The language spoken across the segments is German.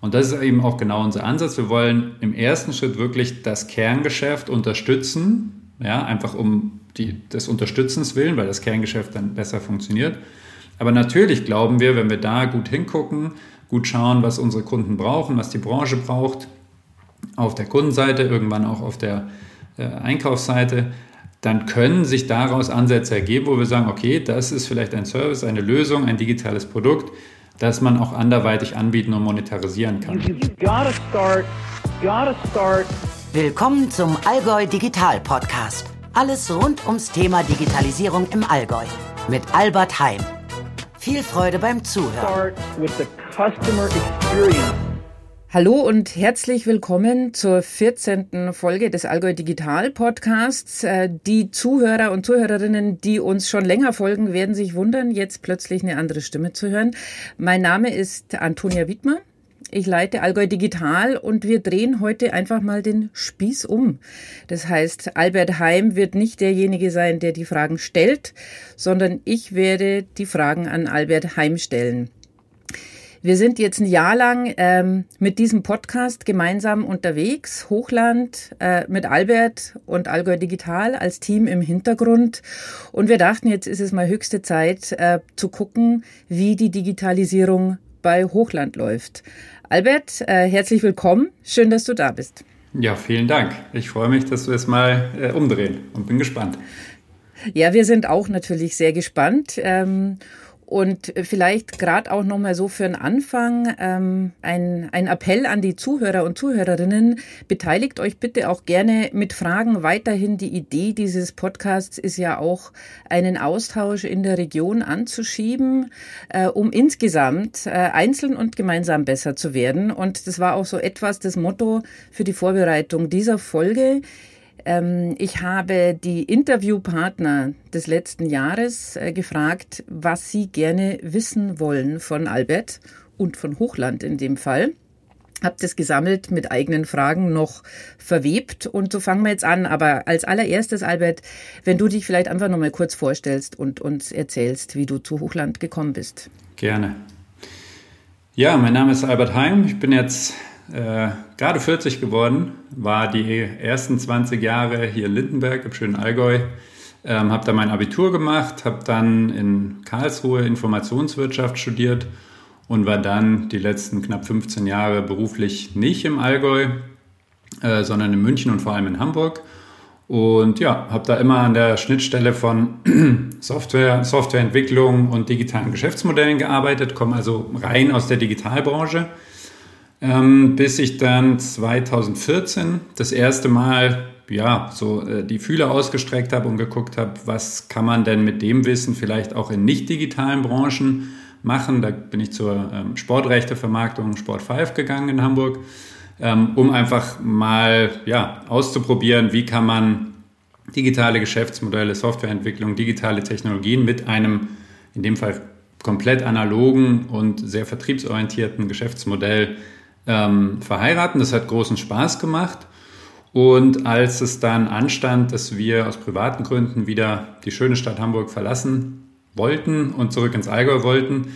Und das ist eben auch genau unser Ansatz. Wir wollen im ersten Schritt wirklich das Kerngeschäft unterstützen, ja, einfach um die, des Unterstützens willen, weil das Kerngeschäft dann besser funktioniert. Aber natürlich glauben wir, wenn wir da gut hingucken, gut schauen, was unsere Kunden brauchen, was die Branche braucht, auf der Kundenseite, irgendwann auch auf der äh, Einkaufsseite, dann können sich daraus Ansätze ergeben, wo wir sagen, okay, das ist vielleicht ein Service, eine Lösung, ein digitales Produkt, das man auch anderweitig anbieten und monetarisieren kann. Willkommen zum Allgäu Digital Podcast. Alles rund ums Thema Digitalisierung im Allgäu mit Albert Heim. Viel Freude beim Zuhören. Hallo und herzlich willkommen zur 14. Folge des Allgäu Digital Podcasts. Äh, die Zuhörer und Zuhörerinnen, die uns schon länger folgen, werden sich wundern, jetzt plötzlich eine andere Stimme zu hören. Mein Name ist Antonia Wiedmer. Ich leite Allgäu Digital und wir drehen heute einfach mal den Spieß um. Das heißt, Albert Heim wird nicht derjenige sein, der die Fragen stellt, sondern ich werde die Fragen an Albert Heim stellen. Wir sind jetzt ein Jahr lang ähm, mit diesem Podcast gemeinsam unterwegs, Hochland äh, mit Albert und Allgäu Digital als Team im Hintergrund. Und wir dachten, jetzt ist es mal höchste Zeit äh, zu gucken, wie die Digitalisierung bei Hochland läuft. Albert, äh, herzlich willkommen. Schön, dass du da bist. Ja, vielen Dank. Ich freue mich, dass wir es mal äh, umdrehen und bin gespannt. Ja, wir sind auch natürlich sehr gespannt. Ähm, und vielleicht gerade auch nochmal so für den Anfang ähm, ein, ein Appell an die Zuhörer und Zuhörerinnen. Beteiligt euch bitte auch gerne mit Fragen. Weiterhin die Idee dieses Podcasts ist ja auch, einen Austausch in der Region anzuschieben, äh, um insgesamt äh, einzeln und gemeinsam besser zu werden. Und das war auch so etwas das Motto für die Vorbereitung dieser Folge. Ähm, ich habe die Interviewpartner des letzten Jahres äh, gefragt, was sie gerne wissen wollen von Albert und von Hochland in dem Fall. Hab das gesammelt mit eigenen Fragen noch verwebt und so fangen wir jetzt an. Aber als allererstes, Albert, wenn du dich vielleicht einfach noch mal kurz vorstellst und uns erzählst, wie du zu Hochland gekommen bist. Gerne. Ja, mein Name ist Albert Heim. Ich bin jetzt äh, gerade 40 geworden, war die ersten 20 Jahre hier in Lindenberg im schönen Allgäu. Ähm, habe da mein Abitur gemacht, habe dann in Karlsruhe Informationswirtschaft studiert und war dann die letzten knapp 15 Jahre beruflich nicht im Allgäu, äh, sondern in München und vor allem in Hamburg. Und ja, habe da immer an der Schnittstelle von Software, Softwareentwicklung und digitalen Geschäftsmodellen gearbeitet, komme also rein aus der Digitalbranche ähm, bis ich dann 2014 das erste Mal ja, so äh, die Fühler ausgestreckt habe und geguckt habe, was kann man denn mit dem Wissen vielleicht auch in nicht digitalen Branchen machen. Da bin ich zur ähm, Sportrechtevermarktung Sport 5 gegangen in Hamburg, ähm, um einfach mal ja, auszuprobieren, wie kann man digitale Geschäftsmodelle, Softwareentwicklung, digitale Technologien mit einem, in dem Fall komplett analogen und sehr vertriebsorientierten Geschäftsmodell ähm, verheiraten. Das hat großen Spaß gemacht. Und als es dann anstand, dass wir aus privaten Gründen wieder die schöne Stadt Hamburg verlassen wollten und zurück ins Allgäu wollten,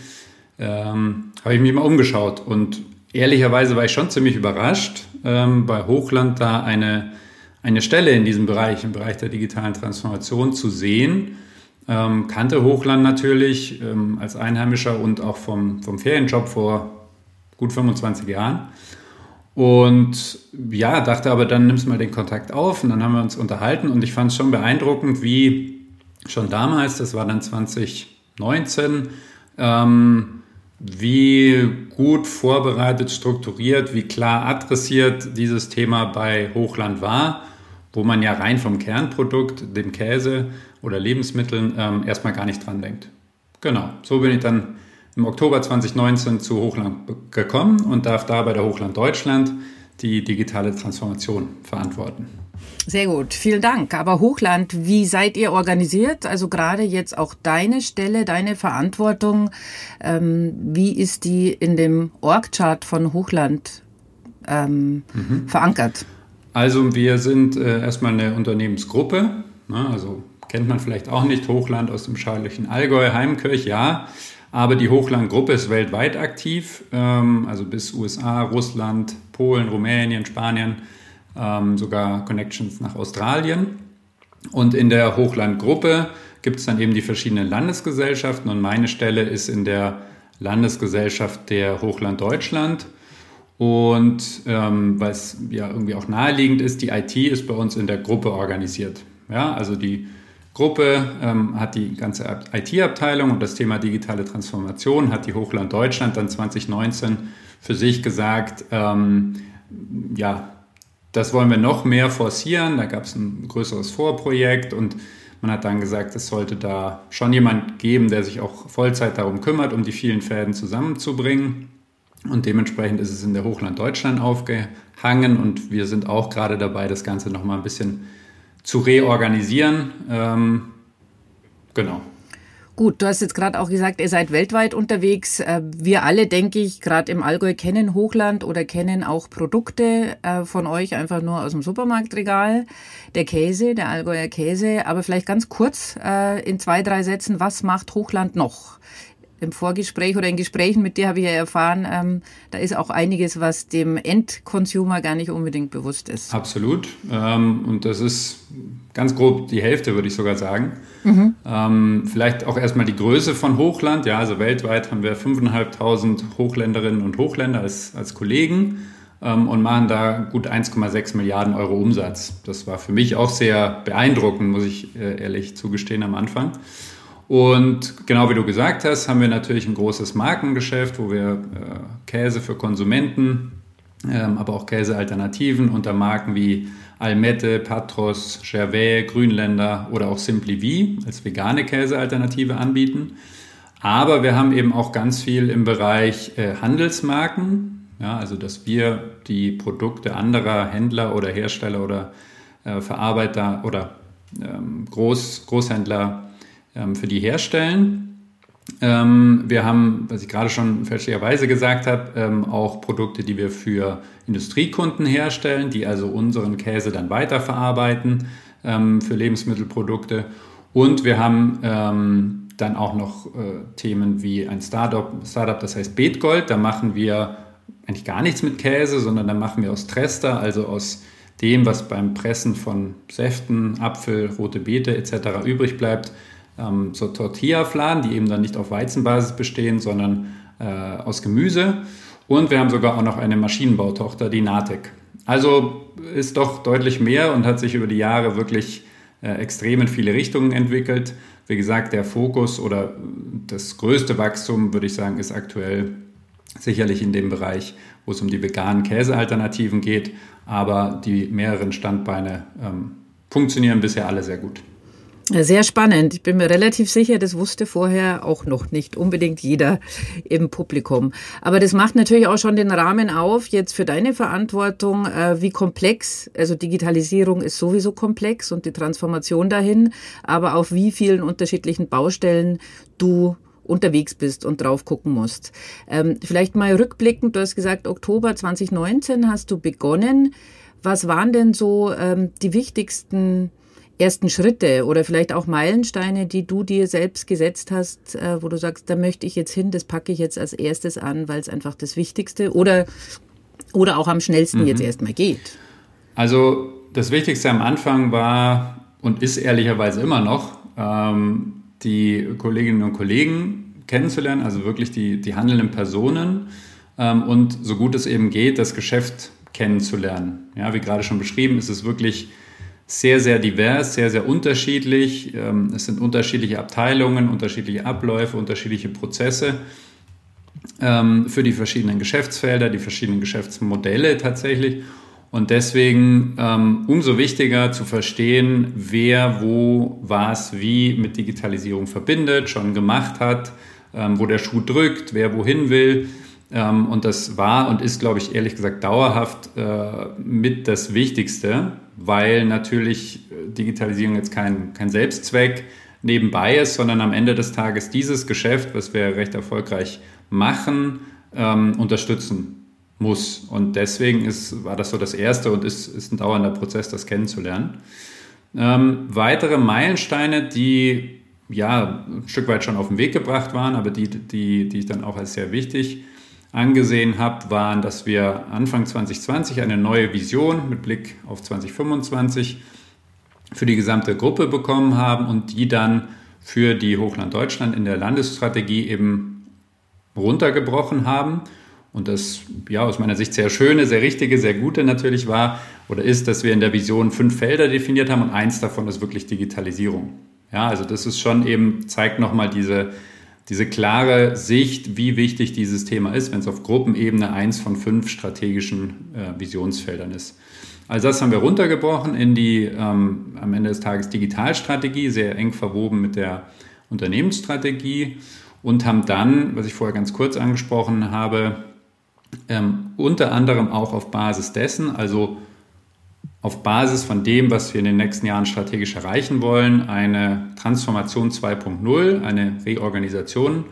ähm, habe ich mich mal umgeschaut. Und ehrlicherweise war ich schon ziemlich überrascht, ähm, bei Hochland da eine, eine Stelle in diesem Bereich, im Bereich der digitalen Transformation zu sehen. Ähm, kannte Hochland natürlich ähm, als Einheimischer und auch vom, vom Ferienjob vor gut 25 Jahren. Und ja, dachte aber, dann nimmst du mal den Kontakt auf und dann haben wir uns unterhalten und ich fand es schon beeindruckend, wie schon damals, das war dann 2019, ähm, wie gut vorbereitet, strukturiert, wie klar adressiert dieses Thema bei Hochland war, wo man ja rein vom Kernprodukt, dem Käse oder Lebensmitteln, ähm, erstmal gar nicht dran denkt. Genau, so bin ich dann im Oktober 2019 zu Hochland gekommen und darf da bei der Hochland Deutschland die digitale Transformation verantworten. Sehr gut, vielen Dank. Aber Hochland, wie seid ihr organisiert? Also gerade jetzt auch deine Stelle, deine Verantwortung, ähm, wie ist die in dem Org-Chart von Hochland ähm, mhm. verankert? Also wir sind äh, erstmal eine Unternehmensgruppe, ne, also kennt man vielleicht auch nicht, Hochland aus dem schaulichen Allgäu, Heimkirch, ja. Aber die Hochland-Gruppe ist weltweit aktiv, ähm, also bis USA, Russland, Polen, Rumänien, Spanien, ähm, sogar Connections nach Australien. Und in der Hochland-Gruppe gibt es dann eben die verschiedenen Landesgesellschaften und meine Stelle ist in der Landesgesellschaft der Hochland Deutschland. Und ähm, was ja irgendwie auch naheliegend ist, die IT ist bei uns in der Gruppe organisiert. Ja, also die Gruppe ähm, hat die ganze IT-Abteilung und das Thema digitale Transformation hat die Hochland Deutschland dann 2019 für sich gesagt, ähm, ja, das wollen wir noch mehr forcieren. Da gab es ein größeres Vorprojekt und man hat dann gesagt, es sollte da schon jemand geben, der sich auch Vollzeit darum kümmert, um die vielen Fäden zusammenzubringen. Und dementsprechend ist es in der Hochland Deutschland aufgehangen und wir sind auch gerade dabei, das Ganze nochmal ein bisschen zu reorganisieren. Ähm, genau. Gut, du hast jetzt gerade auch gesagt, ihr seid weltweit unterwegs. Äh, wir alle, denke ich, gerade im Allgäu kennen Hochland oder kennen auch Produkte äh, von euch einfach nur aus dem Supermarktregal. Der Käse, der Allgäuer Käse. Aber vielleicht ganz kurz äh, in zwei, drei Sätzen, was macht Hochland noch? Im Vorgespräch oder in Gesprächen mit dir habe ich ja erfahren, ähm, da ist auch einiges, was dem Endconsumer gar nicht unbedingt bewusst ist. Absolut. Ähm, und das ist ganz grob die Hälfte, würde ich sogar sagen. Mhm. Ähm, vielleicht auch erstmal die Größe von Hochland. Ja, also weltweit haben wir 5.500 Hochländerinnen und Hochländer als, als Kollegen ähm, und machen da gut 1,6 Milliarden Euro Umsatz. Das war für mich auch sehr beeindruckend, muss ich äh, ehrlich zugestehen am Anfang. Und genau wie du gesagt hast, haben wir natürlich ein großes Markengeschäft, wo wir äh, Käse für Konsumenten, ähm, aber auch Käsealternativen unter Marken wie Almette, Patros, Gervais, Grünländer oder auch Simply V als vegane Käsealternative anbieten. Aber wir haben eben auch ganz viel im Bereich äh, Handelsmarken, ja, also dass wir die Produkte anderer Händler oder Hersteller oder äh, Verarbeiter oder ähm, Groß, Großhändler für die herstellen. Ähm, wir haben, was ich gerade schon fälschlicherweise gesagt habe, ähm, auch Produkte, die wir für Industriekunden herstellen, die also unseren Käse dann weiterverarbeiten ähm, für Lebensmittelprodukte. Und wir haben ähm, dann auch noch äh, Themen wie ein Startup, Startup, das heißt Beetgold. Da machen wir eigentlich gar nichts mit Käse, sondern da machen wir aus Trester, also aus dem, was beim Pressen von Säften, Apfel, rote Beete etc. übrig bleibt, ähm, so Tortilla-Fladen, die eben dann nicht auf Weizenbasis bestehen, sondern äh, aus Gemüse. Und wir haben sogar auch noch eine Maschinenbautochter, die Natec. Also ist doch deutlich mehr und hat sich über die Jahre wirklich äh, extrem in viele Richtungen entwickelt. Wie gesagt, der Fokus oder das größte Wachstum, würde ich sagen, ist aktuell sicherlich in dem Bereich, wo es um die veganen Käsealternativen geht. Aber die mehreren Standbeine ähm, funktionieren bisher alle sehr gut. Sehr spannend. Ich bin mir relativ sicher, das wusste vorher auch noch nicht unbedingt jeder im Publikum. Aber das macht natürlich auch schon den Rahmen auf jetzt für deine Verantwortung, äh, wie komplex, also Digitalisierung ist sowieso komplex und die Transformation dahin, aber auf wie vielen unterschiedlichen Baustellen du unterwegs bist und drauf gucken musst. Ähm, vielleicht mal rückblickend, du hast gesagt, Oktober 2019 hast du begonnen. Was waren denn so ähm, die wichtigsten ersten Schritte oder vielleicht auch Meilensteine, die du dir selbst gesetzt hast, äh, wo du sagst, da möchte ich jetzt hin, das packe ich jetzt als erstes an, weil es einfach das Wichtigste oder, oder auch am schnellsten mhm. jetzt erstmal geht? Also das Wichtigste am Anfang war und ist ehrlicherweise immer noch, ähm, die Kolleginnen und Kollegen kennenzulernen, also wirklich die, die handelnden Personen ähm, und so gut es eben geht, das Geschäft kennenzulernen. Ja, wie gerade schon beschrieben, ist es wirklich sehr, sehr divers, sehr, sehr unterschiedlich. Ähm, es sind unterschiedliche Abteilungen, unterschiedliche Abläufe, unterschiedliche Prozesse ähm, für die verschiedenen Geschäftsfelder, die verschiedenen Geschäftsmodelle tatsächlich. Und deswegen ähm, umso wichtiger zu verstehen, wer wo was wie mit Digitalisierung verbindet, schon gemacht hat, wo der Schuh drückt, wer wohin will. Und das war und ist, glaube ich, ehrlich gesagt dauerhaft äh, mit das Wichtigste, weil natürlich äh, Digitalisierung jetzt kein, kein Selbstzweck nebenbei ist, sondern am Ende des Tages dieses Geschäft, was wir recht erfolgreich machen, ähm, unterstützen muss. Und deswegen ist, war das so das Erste und ist, ist ein dauernder Prozess, das kennenzulernen. Ähm, weitere Meilensteine, die ja ein Stück weit schon auf den Weg gebracht waren, aber die, die, die ich dann auch als sehr wichtig angesehen habe, waren, dass wir Anfang 2020 eine neue Vision mit Blick auf 2025 für die gesamte Gruppe bekommen haben und die dann für die Hochland Deutschland in der Landesstrategie eben runtergebrochen haben. Und das ja aus meiner Sicht sehr schöne, sehr richtige, sehr gute natürlich war oder ist, dass wir in der Vision fünf Felder definiert haben und eins davon ist wirklich Digitalisierung. Ja, also das ist schon eben, zeigt nochmal diese, diese klare Sicht, wie wichtig dieses Thema ist, wenn es auf Gruppenebene eins von fünf strategischen äh, Visionsfeldern ist. Also das haben wir runtergebrochen in die ähm, am Ende des Tages Digitalstrategie, sehr eng verwoben mit der Unternehmensstrategie und haben dann, was ich vorher ganz kurz angesprochen habe, ähm, unter anderem auch auf Basis dessen, also auf Basis von dem, was wir in den nächsten Jahren strategisch erreichen wollen, eine Transformation 2.0, eine Reorganisation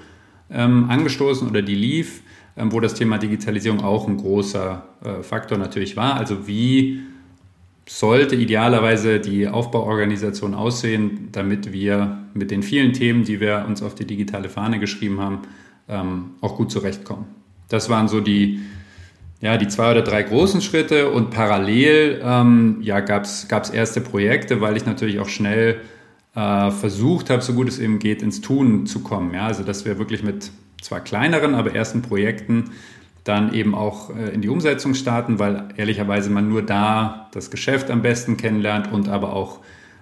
ähm, angestoßen oder die lief, ähm, wo das Thema Digitalisierung auch ein großer äh, Faktor natürlich war. Also wie sollte idealerweise die Aufbauorganisation aussehen, damit wir mit den vielen Themen, die wir uns auf die digitale Fahne geschrieben haben, ähm, auch gut zurechtkommen. Das waren so die, ja, die zwei oder drei großen Schritte und parallel ähm, ja, gab es erste Projekte, weil ich natürlich auch schnell äh, versucht habe, so gut es eben geht, ins Tun zu kommen. Ja? Also dass wir wirklich mit zwar kleineren, aber ersten Projekten dann eben auch äh, in die Umsetzung starten, weil ehrlicherweise man nur da das Geschäft am besten kennenlernt und aber auch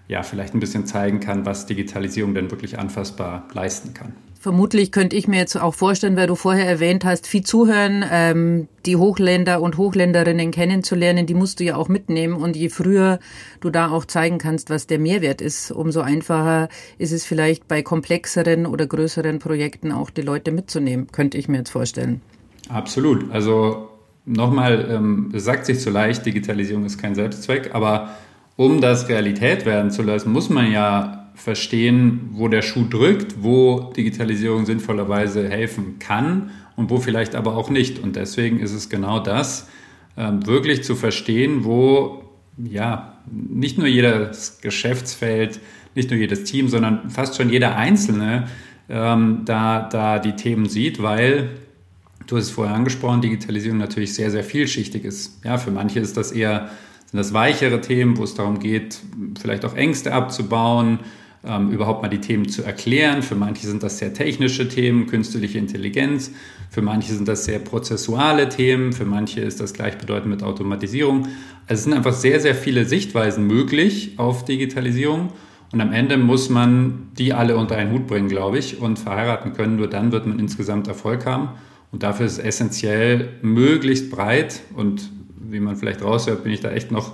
ja, vielleicht ein bisschen zeigen kann, was Digitalisierung denn wirklich anfassbar leisten kann. Vermutlich könnte ich mir jetzt auch vorstellen, weil du vorher erwähnt hast, viel zuhören, ähm, die Hochländer und Hochländerinnen kennenzulernen, die musst du ja auch mitnehmen. Und je früher du da auch zeigen kannst, was der Mehrwert ist, umso einfacher ist es vielleicht bei komplexeren oder größeren Projekten auch die Leute mitzunehmen, könnte ich mir jetzt vorstellen. Absolut. Also nochmal, ähm, es sagt sich so leicht, Digitalisierung ist kein Selbstzweck, aber um das Realität werden zu lassen, muss man ja verstehen, wo der Schuh drückt, wo Digitalisierung sinnvollerweise helfen kann und wo vielleicht aber auch nicht. Und deswegen ist es genau das, ähm, wirklich zu verstehen, wo ja nicht nur jedes Geschäftsfeld, nicht nur jedes Team, sondern fast schon jeder Einzelne ähm, da, da die Themen sieht, weil du hast es vorher angesprochen, Digitalisierung natürlich sehr, sehr vielschichtig ist. Ja, für manche ist das eher sind das weichere Themen, wo es darum geht, vielleicht auch Ängste abzubauen, ähm, überhaupt mal die Themen zu erklären. Für manche sind das sehr technische Themen, künstliche Intelligenz. Für manche sind das sehr prozessuale Themen. Für manche ist das gleichbedeutend mit Automatisierung. Also es sind einfach sehr, sehr viele Sichtweisen möglich auf Digitalisierung. Und am Ende muss man die alle unter einen Hut bringen, glaube ich, und verheiraten können. Nur dann wird man insgesamt Erfolg haben. Und dafür ist es essentiell, möglichst breit und wie man vielleicht raushört, bin ich da echt noch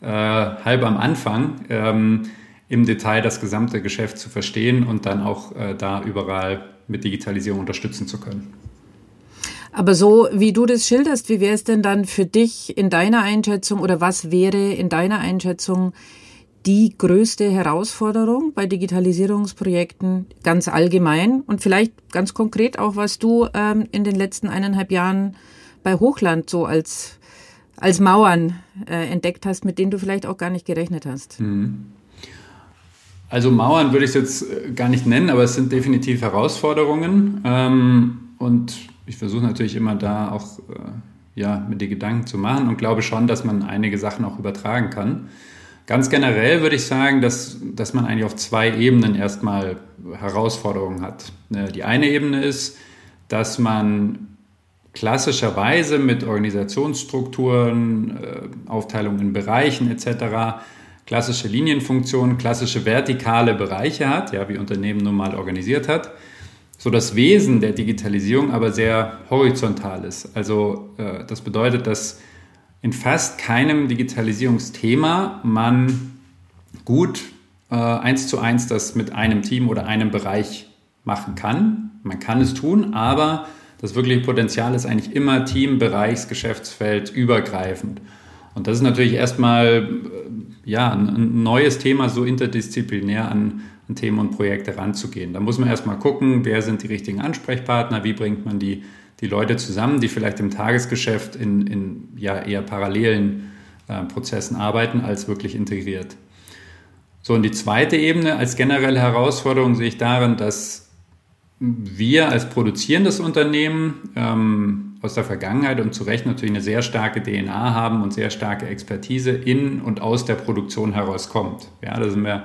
äh, halb am Anfang. Ähm, im Detail das gesamte Geschäft zu verstehen und dann auch äh, da überall mit Digitalisierung unterstützen zu können. Aber so wie du das schilderst, wie wäre es denn dann für dich in deiner Einschätzung oder was wäre in deiner Einschätzung die größte Herausforderung bei Digitalisierungsprojekten ganz allgemein und vielleicht ganz konkret auch, was du ähm, in den letzten eineinhalb Jahren bei Hochland so als, als Mauern äh, entdeckt hast, mit denen du vielleicht auch gar nicht gerechnet hast? Mhm. Also Mauern würde ich es jetzt äh, gar nicht nennen, aber es sind definitiv Herausforderungen. Ähm, und ich versuche natürlich immer da auch äh, ja, mit die Gedanken zu machen und glaube schon, dass man einige Sachen auch übertragen kann. Ganz generell würde ich sagen, dass, dass man eigentlich auf zwei Ebenen erstmal Herausforderungen hat. Äh, die eine Ebene ist, dass man klassischerweise mit Organisationsstrukturen, Aufteilung in Bereichen etc klassische Linienfunktionen, klassische vertikale Bereiche hat, ja, wie Unternehmen nun mal organisiert hat, so das Wesen der Digitalisierung aber sehr horizontal ist. Also äh, das bedeutet, dass in fast keinem Digitalisierungsthema man gut äh, eins zu eins das mit einem Team oder einem Bereich machen kann. Man kann es tun, aber das wirkliche Potenzial ist eigentlich immer Team, Bereichs, Geschäftsfeld übergreifend. Und das ist natürlich erstmal äh, ja, ein, neues Thema, so interdisziplinär an, an Themen und Projekte ranzugehen. Da muss man erstmal gucken, wer sind die richtigen Ansprechpartner, wie bringt man die, die Leute zusammen, die vielleicht im Tagesgeschäft in, in ja, eher parallelen äh, Prozessen arbeiten, als wirklich integriert. So, und die zweite Ebene als generelle Herausforderung sehe ich darin, dass wir als produzierendes Unternehmen ähm, aus der Vergangenheit und zu Recht natürlich eine sehr starke DNA haben und sehr starke Expertise in und aus der Produktion herauskommt. Ja, da sind wir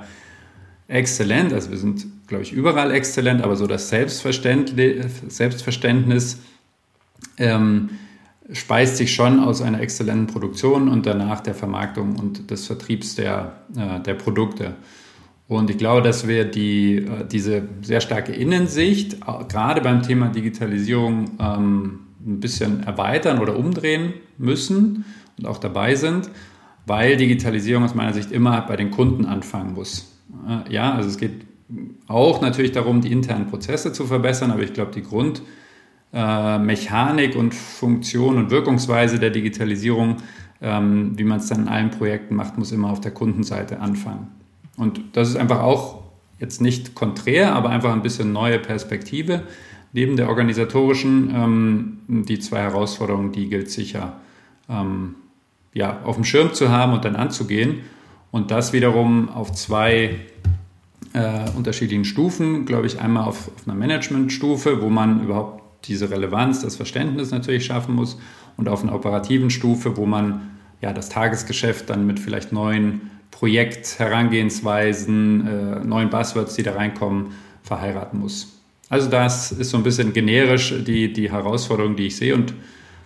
exzellent, also wir sind, glaube ich, überall exzellent, aber so das Selbstverständnis, ähm, speist sich schon aus einer exzellenten Produktion und danach der Vermarktung und des Vertriebs der, äh, der Produkte. Und ich glaube, dass wir die, äh, diese sehr starke Innensicht, gerade beim Thema Digitalisierung, ähm, ein bisschen erweitern oder umdrehen müssen und auch dabei sind, weil Digitalisierung aus meiner Sicht immer bei den Kunden anfangen muss. Äh, ja, also es geht auch natürlich darum, die internen Prozesse zu verbessern, aber ich glaube, die Grundmechanik äh, und Funktion und Wirkungsweise der Digitalisierung, ähm, wie man es dann in allen Projekten macht, muss immer auf der Kundenseite anfangen. Und das ist einfach auch jetzt nicht konträr, aber einfach ein bisschen neue Perspektive. Neben der organisatorischen, ähm, die zwei Herausforderungen, die gilt sicher ähm, ja, auf dem Schirm zu haben und dann anzugehen. Und das wiederum auf zwei äh, unterschiedlichen Stufen, glaube ich, einmal auf, auf einer Managementstufe, wo man überhaupt diese Relevanz, das Verständnis natürlich schaffen muss und auf einer operativen Stufe, wo man ja das Tagesgeschäft dann mit vielleicht neuen Projektherangehensweisen, äh, neuen Buzzwords, die da reinkommen, verheiraten muss. Also das ist so ein bisschen generisch die, die Herausforderung, die ich sehe und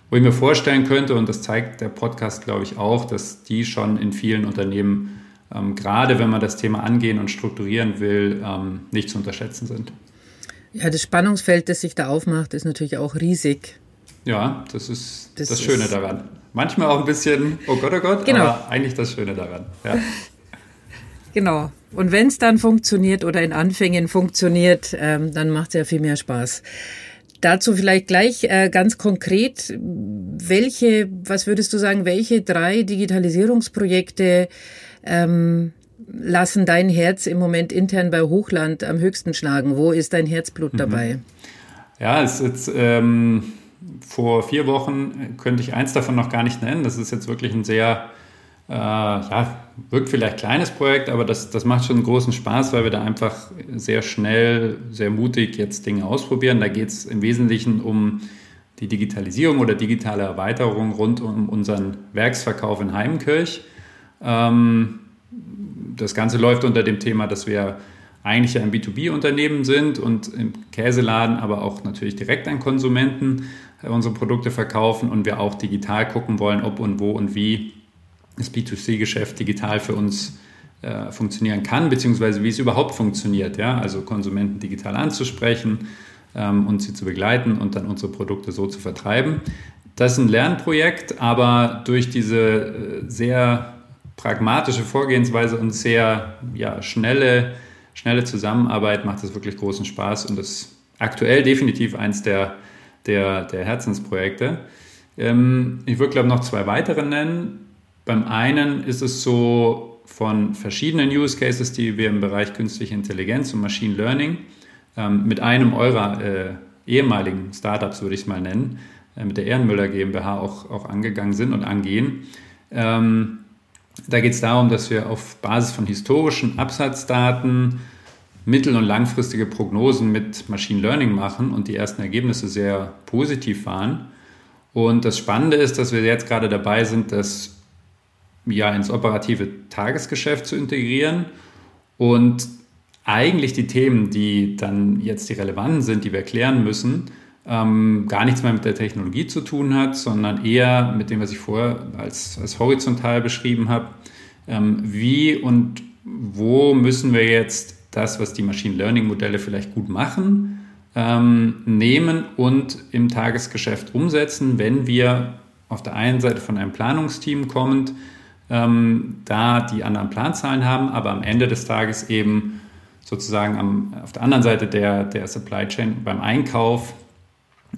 wo ich mir vorstellen könnte, und das zeigt der Podcast, glaube ich, auch, dass die schon in vielen Unternehmen, ähm, gerade wenn man das Thema angehen und strukturieren will, ähm, nicht zu unterschätzen sind. Ja, das Spannungsfeld, das sich da aufmacht, ist natürlich auch riesig. Ja, das ist das, das Schöne ist daran. Manchmal auch ein bisschen, oh Gott, oh Gott, genau. aber eigentlich das Schöne daran. Ja. genau. Und wenn es dann funktioniert oder in Anfängen funktioniert, ähm, dann macht es ja viel mehr Spaß. Dazu vielleicht gleich äh, ganz konkret, welche, was würdest du sagen, welche drei Digitalisierungsprojekte ähm, lassen dein Herz im Moment intern bei Hochland am höchsten schlagen? Wo ist dein Herzblut mhm. dabei? Ja, es ist jetzt ähm, vor vier Wochen könnte ich eins davon noch gar nicht nennen. Das ist jetzt wirklich ein sehr äh, ja, wirkt vielleicht kleines Projekt, aber das, das macht schon großen Spaß, weil wir da einfach sehr schnell, sehr mutig jetzt Dinge ausprobieren. Da geht es im Wesentlichen um die Digitalisierung oder digitale Erweiterung rund um unseren Werksverkauf in Heimenkirch. Ähm, das Ganze läuft unter dem Thema, dass wir eigentlich ein B2B-Unternehmen sind und im Käseladen, aber auch natürlich direkt an Konsumenten äh, unsere Produkte verkaufen und wir auch digital gucken wollen, ob und wo und wie das B2C-Geschäft digital für uns äh, funktionieren kann, beziehungsweise wie es überhaupt funktioniert. Ja? Also Konsumenten digital anzusprechen ähm, und sie zu begleiten und dann unsere Produkte so zu vertreiben. Das ist ein Lernprojekt, aber durch diese äh, sehr pragmatische Vorgehensweise und sehr ja, schnelle, schnelle Zusammenarbeit macht es wirklich großen Spaß und ist aktuell definitiv eins der, der, der Herzensprojekte. Ähm, ich würde, glaube ich, noch zwei weitere nennen. Beim einen ist es so von verschiedenen Use Cases, die wir im Bereich künstliche Intelligenz und Machine Learning ähm, mit einem eurer äh, ehemaligen Startups, würde ich es mal nennen, äh, mit der Ehrenmüller GmbH auch, auch angegangen sind und angehen. Ähm, da geht es darum, dass wir auf Basis von historischen Absatzdaten mittel- und langfristige Prognosen mit Machine Learning machen und die ersten Ergebnisse sehr positiv waren. Und das Spannende ist, dass wir jetzt gerade dabei sind, das ja, ins operative Tagesgeschäft zu integrieren und eigentlich die Themen, die dann jetzt die relevanten sind, die wir klären müssen, ähm, gar nichts mehr mit der Technologie zu tun hat, sondern eher mit dem, was ich vorher als, als horizontal beschrieben habe. Ähm, wie und wo müssen wir jetzt das, was die Machine Learning Modelle vielleicht gut machen, ähm, nehmen und im Tagesgeschäft umsetzen, wenn wir auf der einen Seite von einem Planungsteam kommend ähm, da die anderen Planzahlen haben, aber am Ende des Tages eben sozusagen am, auf der anderen Seite der, der Supply Chain beim Einkauf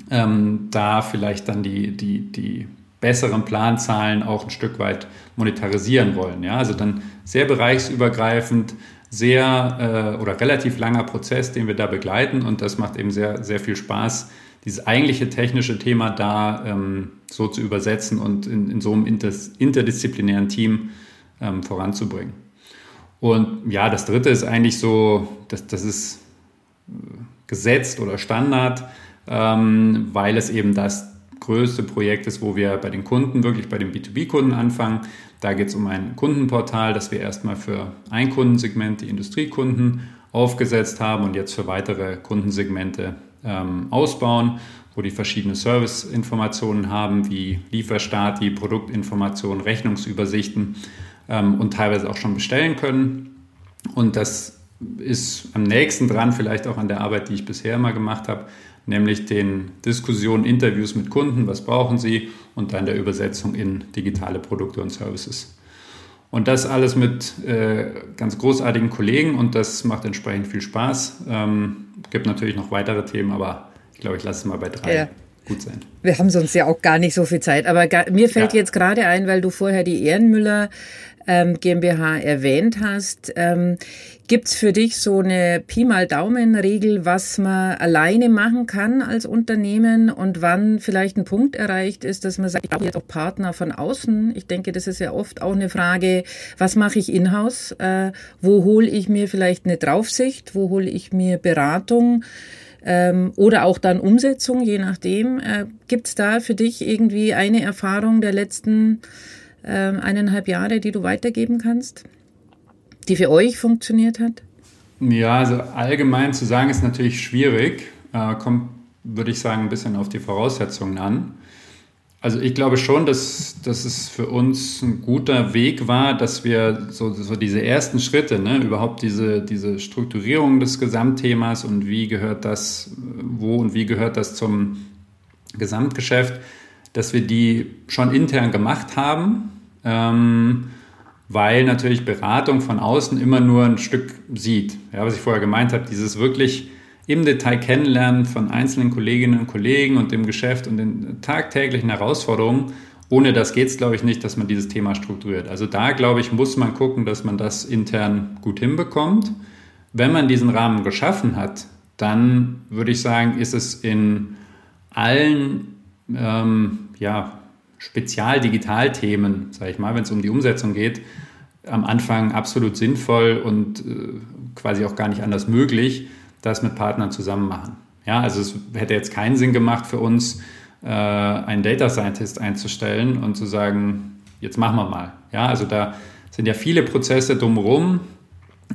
ähm, da vielleicht dann die, die, die besseren Planzahlen auch ein Stück weit monetarisieren wollen. Ja? Also dann sehr bereichsübergreifend, sehr äh, oder relativ langer Prozess, den wir da begleiten und das macht eben sehr, sehr viel Spaß, dieses eigentliche technische Thema da ähm, so zu übersetzen und in, in so einem inter, interdisziplinären Team ähm, voranzubringen. Und ja, das dritte ist eigentlich so, das, das ist gesetzt oder Standard, ähm, weil es eben das größte Projekt ist, wo wir bei den Kunden, wirklich bei den B2B-Kunden anfangen. Da geht es um ein Kundenportal, das wir erstmal für ein Kundensegment, die Industriekunden, aufgesetzt haben und jetzt für weitere Kundensegmente ähm, ausbauen, wo die verschiedene Serviceinformationen haben, wie Lieferstati, Produktinformationen, Rechnungsübersichten ähm, und teilweise auch schon bestellen können. Und das ist am nächsten dran, vielleicht auch an der Arbeit, die ich bisher immer gemacht habe, nämlich den Diskussionen, Interviews mit Kunden, was brauchen sie und dann der Übersetzung in digitale Produkte und Services. Und das alles mit äh, ganz großartigen Kollegen und das macht entsprechend viel Spaß. Ähm, gibt natürlich noch weitere Themen, aber ich glaube, ich lasse es mal bei drei. Ja. Gut sein. Wir haben sonst ja auch gar nicht so viel Zeit. Aber mir fällt ja. jetzt gerade ein, weil du vorher die Ehrenmüller ähm, GmbH erwähnt hast. Ähm, Gibt für dich so eine Pi mal Daumen-Regel, was man alleine machen kann als Unternehmen und wann vielleicht ein Punkt erreicht ist, dass man sagt, ich brauche jetzt auch Partner von außen? Ich denke, das ist ja oft auch eine Frage, was mache ich in-house? Äh, wo hole ich mir vielleicht eine Draufsicht? Wo hole ich mir Beratung? Ähm, oder auch dann Umsetzung, je nachdem. Äh, Gibt es da für dich irgendwie eine Erfahrung der letzten äh, eineinhalb Jahre, die du weitergeben kannst? die für euch funktioniert hat? Ja, also allgemein zu sagen ist natürlich schwierig. Äh, kommt, würde ich sagen, ein bisschen auf die Voraussetzungen an. Also ich glaube schon, dass, dass es für uns ein guter Weg war, dass wir so, so diese ersten Schritte, ne, überhaupt diese, diese Strukturierung des Gesamtthemas und wie gehört das, wo und wie gehört das zum Gesamtgeschäft, dass wir die schon intern gemacht haben. Ähm, weil natürlich Beratung von außen immer nur ein Stück sieht. Ja, was ich vorher gemeint habe, dieses wirklich im Detail kennenlernen von einzelnen Kolleginnen und Kollegen und dem Geschäft und den tagtäglichen Herausforderungen. Ohne das geht es, glaube ich, nicht, dass man dieses Thema strukturiert. Also da, glaube ich, muss man gucken, dass man das intern gut hinbekommt. Wenn man diesen Rahmen geschaffen hat, dann würde ich sagen, ist es in allen ähm, ja, Spezial-Digital-Themen, sage ich mal, wenn es um die Umsetzung geht, am Anfang absolut sinnvoll und äh, quasi auch gar nicht anders möglich, das mit Partnern zusammen machen. Ja, also es hätte jetzt keinen Sinn gemacht für uns, äh, einen Data Scientist einzustellen und zu sagen, jetzt machen wir mal. Ja, also da sind ja viele Prozesse drumherum,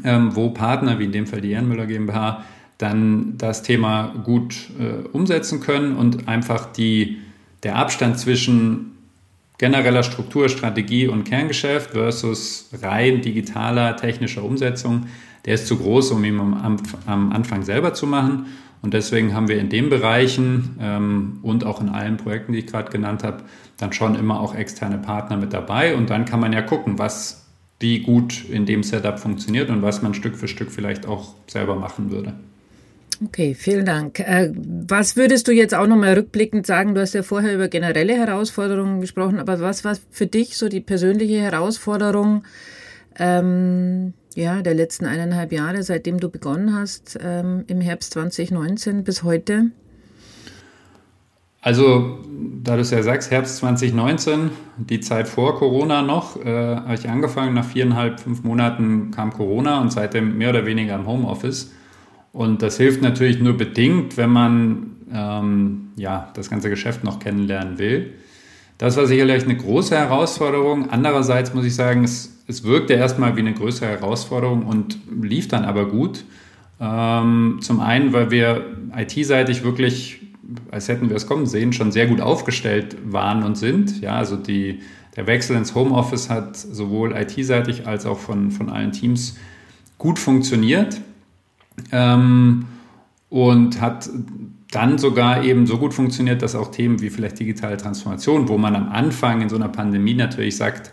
ähm, wo Partner, wie in dem Fall die Ehrenmüller GmbH, dann das Thema gut äh, umsetzen können und einfach die, der Abstand zwischen genereller Struktur, Strategie und Kerngeschäft versus rein digitaler technischer Umsetzung, der ist zu groß, um ihn am, am Anfang selber zu machen. Und deswegen haben wir in den Bereichen ähm, und auch in allen Projekten, die ich gerade genannt habe, dann schon immer auch externe Partner mit dabei. Und dann kann man ja gucken, was wie gut in dem Setup funktioniert und was man Stück für Stück vielleicht auch selber machen würde. Okay, vielen Dank. Äh, was würdest du jetzt auch nochmal rückblickend sagen? Du hast ja vorher über generelle Herausforderungen gesprochen, aber was war für dich so die persönliche Herausforderung ähm, ja, der letzten eineinhalb Jahre, seitdem du begonnen hast, ähm, im Herbst 2019 bis heute? Also, da du es ja sagst, Herbst 2019, die Zeit vor Corona noch, äh, habe ich angefangen. Nach viereinhalb, fünf Monaten kam Corona und seitdem mehr oder weniger im Homeoffice. Und das hilft natürlich nur bedingt, wenn man ähm, ja, das ganze Geschäft noch kennenlernen will. Das war sicherlich eine große Herausforderung. Andererseits muss ich sagen, es, es wirkte erstmal wie eine größere Herausforderung und lief dann aber gut. Ähm, zum einen, weil wir IT-seitig wirklich, als hätten wir es kommen sehen, schon sehr gut aufgestellt waren und sind. Ja, also die, der Wechsel ins Homeoffice hat sowohl IT-seitig als auch von, von allen Teams gut funktioniert ähm, und hat dann sogar eben so gut funktioniert, dass auch Themen wie vielleicht digitale Transformation, wo man am Anfang in so einer Pandemie natürlich sagt,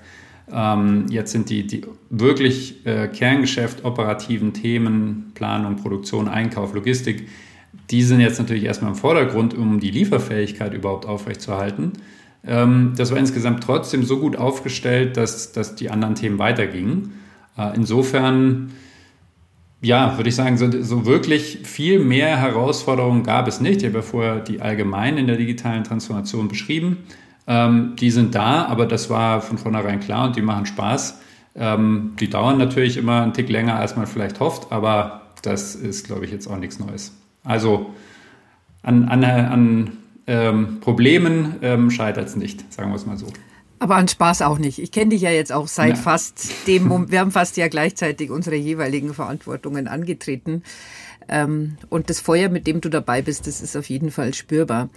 ähm, jetzt sind die, die wirklich äh, Kerngeschäft operativen Themen, Planung, Produktion, Einkauf, Logistik, die sind jetzt natürlich erstmal im Vordergrund, um die Lieferfähigkeit überhaupt aufrechtzuerhalten. Ähm, das war insgesamt trotzdem so gut aufgestellt, dass, dass die anderen Themen weitergingen. Äh, insofern ja, würde ich sagen, so, so, wirklich viel mehr Herausforderungen gab es nicht. Ich habe ja vorher die allgemein in der digitalen Transformation beschrieben. Ähm, die sind da, aber das war von vornherein klar und die machen Spaß. Ähm, die dauern natürlich immer einen Tick länger, als man vielleicht hofft, aber das ist, glaube ich, jetzt auch nichts Neues. Also an, an, an ähm, Problemen ähm, scheitert es nicht, sagen wir es mal so. Aber an Spaß auch nicht. Ich kenne dich ja jetzt auch seit ja. fast dem, wir haben fast ja gleichzeitig unsere jeweiligen Verantwortungen angetreten. Ähm, und das Feuer, mit dem du dabei bist, das ist auf jeden Fall spürbar.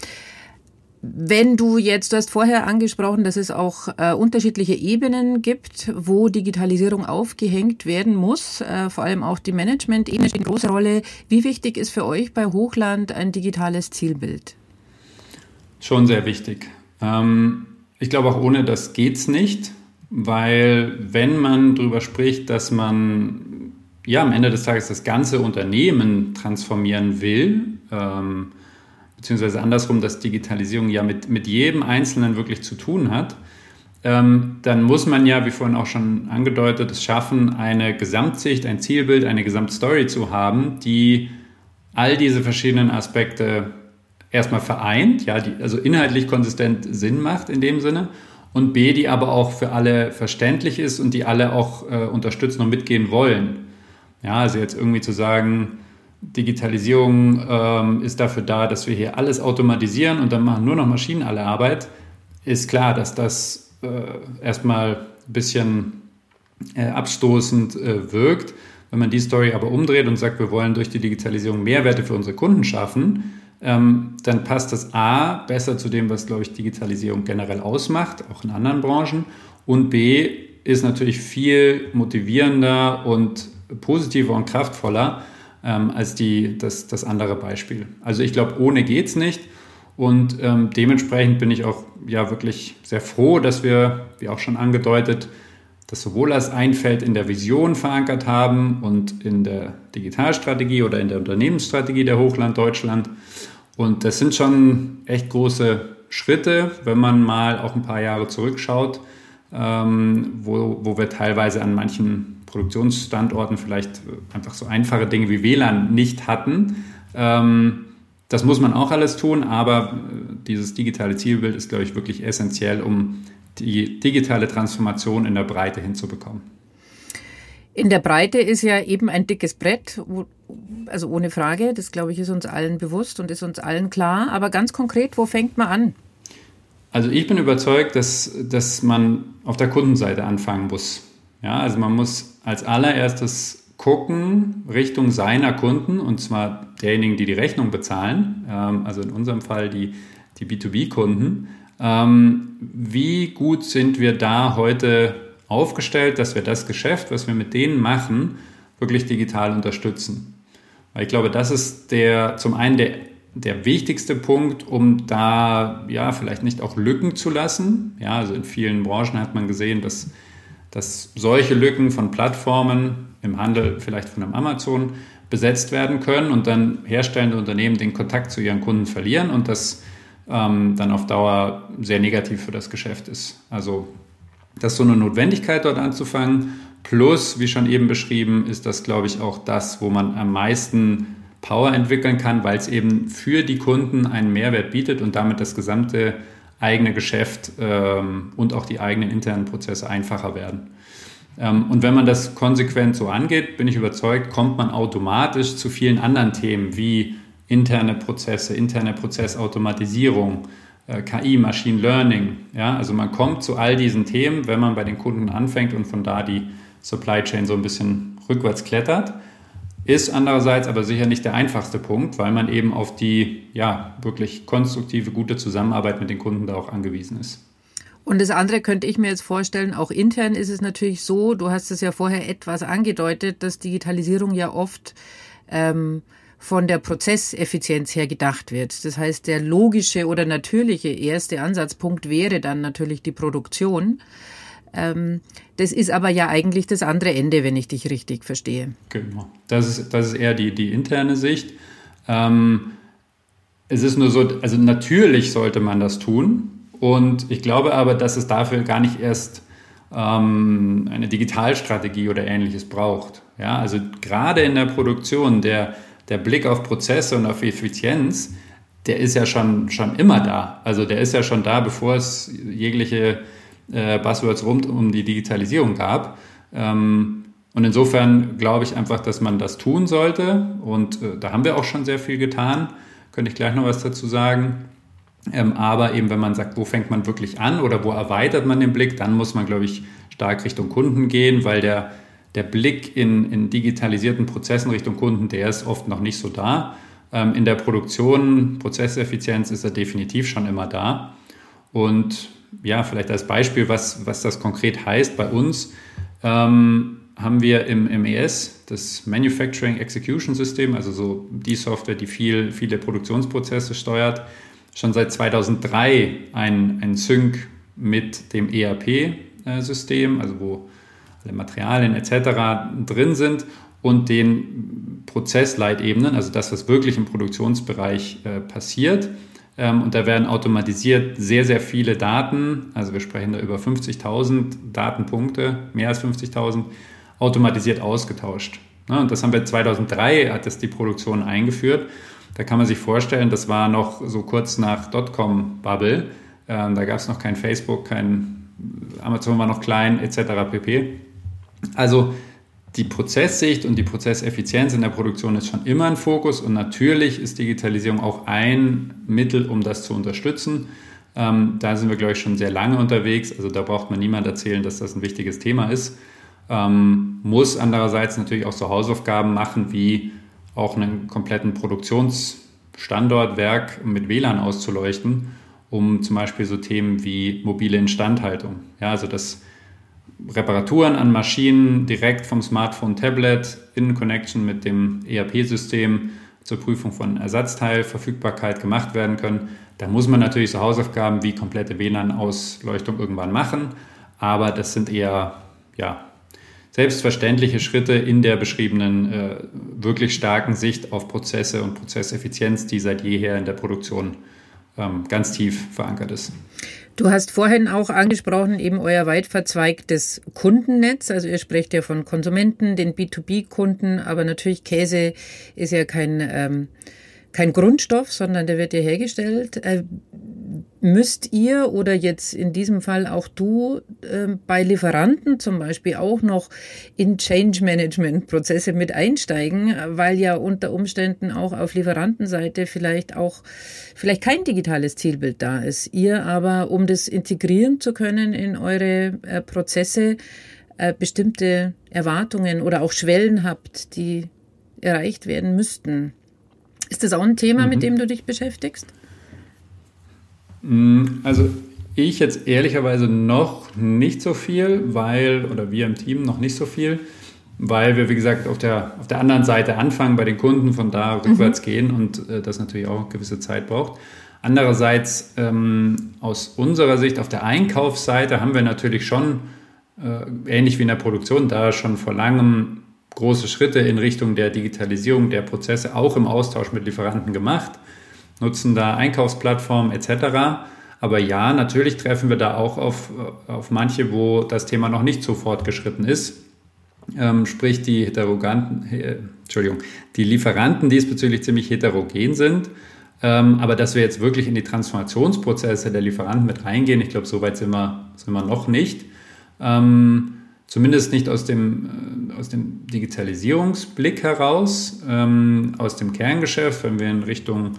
Wenn du jetzt, du hast vorher angesprochen, dass es auch äh, unterschiedliche Ebenen gibt, wo Digitalisierung aufgehängt werden muss, äh, vor allem auch die Management-Ebene spielt eine große Rolle. Wie wichtig ist für euch bei Hochland ein digitales Zielbild? Schon sehr wichtig. Ähm, ich glaube, auch ohne das geht es nicht, weil wenn man darüber spricht, dass man ja am Ende des Tages das ganze Unternehmen transformieren will, ähm, beziehungsweise andersrum, dass Digitalisierung ja mit, mit jedem Einzelnen wirklich zu tun hat, ähm, dann muss man ja, wie vorhin auch schon angedeutet, es schaffen, eine Gesamtsicht, ein Zielbild, eine Gesamtstory zu haben, die all diese verschiedenen Aspekte erstmal vereint, ja, die also inhaltlich konsistent Sinn macht in dem Sinne und B, die aber auch für alle verständlich ist und die alle auch äh, unterstützen und mitgehen wollen. Ja, also jetzt irgendwie zu sagen, Digitalisierung ähm, ist dafür da, dass wir hier alles automatisieren und dann machen nur noch Maschinen alle Arbeit, ist klar, dass das äh, erstmal ein bisschen äh, abstoßend äh, wirkt. Wenn man die Story aber umdreht und sagt, wir wollen durch die Digitalisierung Mehrwerte für unsere Kunden schaffen, ähm, dann passt das A besser zu dem, was, glaube ich, Digitalisierung generell ausmacht, auch in anderen Branchen. Und B ist natürlich viel motivierender und positiver und kraftvoller, ähm, als die, das, das andere Beispiel. Also ich glaube, ohne geht es nicht. Und ähm, dementsprechend bin ich auch ja wirklich sehr froh, dass wir, wie auch schon angedeutet, das sowohl als ein Feld in der Vision verankert haben und in der Digitalstrategie oder in der Unternehmensstrategie der Hochland Deutschland. Und das sind schon echt große Schritte, wenn man mal auch ein paar Jahre zurückschaut, ähm, wo, wo wir teilweise an manchen Produktionsstandorten vielleicht einfach so einfache Dinge wie WLAN nicht hatten. Ähm, das muss man auch alles tun, aber äh, dieses digitale Zielbild ist, glaube ich, wirklich essentiell, um die digitale Transformation in der Breite hinzubekommen. In der Breite ist ja eben ein dickes Brett, also ohne Frage, das glaube ich ist uns allen bewusst und ist uns allen klar. Aber ganz konkret, wo fängt man an? Also ich bin überzeugt, dass, dass man auf der Kundenseite anfangen muss. Ja, also man muss als allererstes gucken Richtung seiner Kunden und zwar derjenigen, die die Rechnung bezahlen, ähm, also in unserem Fall die, die B2B-Kunden. Ähm, wie gut sind wir da heute aufgestellt, dass wir das Geschäft, was wir mit denen machen, wirklich digital unterstützen? Weil ich glaube, das ist der zum einen der, der wichtigste Punkt, um da ja vielleicht nicht auch Lücken zu lassen. Ja, also in vielen Branchen hat man gesehen, dass dass solche Lücken von Plattformen im Handel, vielleicht von einem Amazon, besetzt werden können und dann herstellende Unternehmen den Kontakt zu ihren Kunden verlieren und das ähm, dann auf Dauer sehr negativ für das Geschäft ist. Also das ist so eine Notwendigkeit, dort anzufangen. Plus, wie schon eben beschrieben, ist das, glaube ich, auch das, wo man am meisten Power entwickeln kann, weil es eben für die Kunden einen Mehrwert bietet und damit das gesamte eigene Geschäft ähm, und auch die eigenen internen Prozesse einfacher werden. Ähm, und wenn man das konsequent so angeht, bin ich überzeugt, kommt man automatisch zu vielen anderen Themen wie interne Prozesse, interne Prozessautomatisierung, KI, Machine Learning. Ja? Also man kommt zu all diesen Themen, wenn man bei den Kunden anfängt und von da die Supply Chain so ein bisschen rückwärts klettert. Ist andererseits aber sicher nicht der einfachste Punkt, weil man eben auf die ja, wirklich konstruktive, gute Zusammenarbeit mit den Kunden da auch angewiesen ist. Und das andere könnte ich mir jetzt vorstellen, auch intern ist es natürlich so, du hast es ja vorher etwas angedeutet, dass Digitalisierung ja oft ähm, von der Prozesseffizienz her gedacht wird. Das heißt, der logische oder natürliche erste Ansatzpunkt wäre dann natürlich die Produktion. Ähm, das ist aber ja eigentlich das andere Ende, wenn ich dich richtig verstehe. Genau. Das ist, das ist eher die, die interne Sicht. Ähm, es ist nur so, also natürlich sollte man das tun. Und ich glaube aber, dass es dafür gar nicht erst ähm, eine Digitalstrategie oder ähnliches braucht. Ja, also gerade in der Produktion, der, der Blick auf Prozesse und auf Effizienz, der ist ja schon, schon immer da. Also der ist ja schon da, bevor es jegliche äh, Buzzwords rund um die Digitalisierung gab. Ähm, und insofern glaube ich einfach, dass man das tun sollte. Und äh, da haben wir auch schon sehr viel getan. Könnte ich gleich noch was dazu sagen. Ähm, aber eben, wenn man sagt, wo fängt man wirklich an oder wo erweitert man den Blick, dann muss man, glaube ich, stark Richtung Kunden gehen, weil der, der Blick in, in digitalisierten Prozessen Richtung Kunden, der ist oft noch nicht so da. Ähm, in der Produktion, Prozesseffizienz ist er definitiv schon immer da. Und ja, vielleicht als Beispiel, was, was das konkret heißt bei uns. Ähm, haben wir im MES das Manufacturing Execution System, also so die Software, die viel, viele Produktionsprozesse steuert, schon seit 2003 ein, ein Sync mit dem ERP-System, also wo alle Materialien etc. drin sind und den Prozessleitebenen, also das, was wirklich im Produktionsbereich äh, passiert. Ähm, und da werden automatisiert sehr, sehr viele Daten, also wir sprechen da über 50.000 Datenpunkte, mehr als 50.000, automatisiert ausgetauscht. Ne, und das haben wir 2003, hat das die Produktion eingeführt. Da kann man sich vorstellen, das war noch so kurz nach Dotcom-Bubble. Ähm, da gab es noch kein Facebook, kein Amazon war noch klein, etc. pp. Also die Prozesssicht und die Prozesseffizienz in der Produktion ist schon immer ein Fokus und natürlich ist Digitalisierung auch ein Mittel, um das zu unterstützen. Ähm, da sind wir, glaube ich, schon sehr lange unterwegs. Also da braucht man niemand erzählen, dass das ein wichtiges Thema ist ähm, muss andererseits natürlich auch so Hausaufgaben machen, wie auch einen kompletten Produktionsstandortwerk mit WLAN auszuleuchten, um zum Beispiel so Themen wie mobile Instandhaltung, ja, also dass Reparaturen an Maschinen direkt vom Smartphone, Tablet in Connection mit dem ERP-System zur Prüfung von Ersatzteilverfügbarkeit gemacht werden können. Da muss man natürlich so Hausaufgaben wie komplette WLAN-Ausleuchtung irgendwann machen, aber das sind eher ja, selbstverständliche Schritte in der beschriebenen äh, wirklich starken Sicht auf Prozesse und Prozesseffizienz, die seit jeher in der Produktion ganz tief verankert ist. Du hast vorhin auch angesprochen, eben euer weit verzweigtes Kundennetz. Also ihr sprecht ja von Konsumenten, den B2B-Kunden, aber natürlich Käse ist ja kein, ähm, kein Grundstoff, sondern der wird ja hergestellt. Äh, müsst ihr oder jetzt in diesem Fall auch du äh, bei Lieferanten zum Beispiel auch noch in Change Management Prozesse mit einsteigen, weil ja unter Umständen auch auf Lieferantenseite vielleicht auch vielleicht kein digitales Zielbild da ist. Ihr aber, um das integrieren zu können in eure äh, Prozesse, äh, bestimmte Erwartungen oder auch Schwellen habt, die erreicht werden müssten. Ist das auch ein Thema, mhm. mit dem du dich beschäftigst? Mm, also ich jetzt ehrlicherweise noch nicht so viel, weil, oder wir im Team noch nicht so viel, weil wir, wie gesagt, auf der, auf der anderen Seite anfangen, bei den Kunden von da rückwärts mhm. gehen und äh, das natürlich auch eine gewisse Zeit braucht. Andererseits, ähm, aus unserer Sicht auf der Einkaufsseite haben wir natürlich schon, äh, ähnlich wie in der Produktion, da schon vor langem große Schritte in Richtung der Digitalisierung der Prozesse auch im Austausch mit Lieferanten gemacht nutzen da Einkaufsplattformen etc. Aber ja, natürlich treffen wir da auch auf, auf manche, wo das Thema noch nicht so fortgeschritten ist. Ähm, sprich, die Heteroganten, äh, Entschuldigung, die Lieferanten diesbezüglich ziemlich heterogen sind. Ähm, aber dass wir jetzt wirklich in die Transformationsprozesse der Lieferanten mit reingehen, ich glaube, so weit sind wir, sind wir noch nicht. Ähm, zumindest nicht aus dem, äh, aus dem Digitalisierungsblick heraus, ähm, aus dem Kerngeschäft, wenn wir in Richtung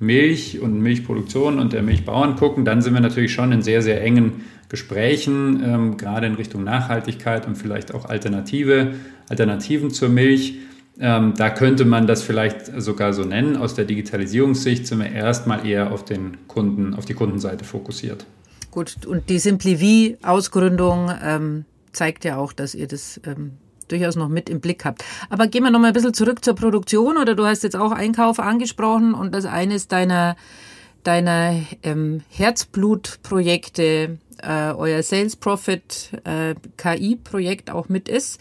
Milch und Milchproduktion und der Milchbauern gucken, dann sind wir natürlich schon in sehr, sehr engen Gesprächen, ähm, gerade in Richtung Nachhaltigkeit und vielleicht auch Alternative, Alternativen zur Milch. Ähm, da könnte man das vielleicht sogar so nennen. Aus der Digitalisierungssicht sind wir erstmal eher auf den Kunden, auf die Kundenseite fokussiert. Gut, und die Simplivi-Ausgründung ähm, zeigt ja auch, dass ihr das ähm, durchaus noch mit im Blick habt. Aber gehen wir noch mal ein bisschen zurück zur Produktion oder du hast jetzt auch Einkauf angesprochen und das eines deiner deiner ähm, Herzblutprojekte, äh, euer Sales Profit äh, KI-Projekt auch mit ist.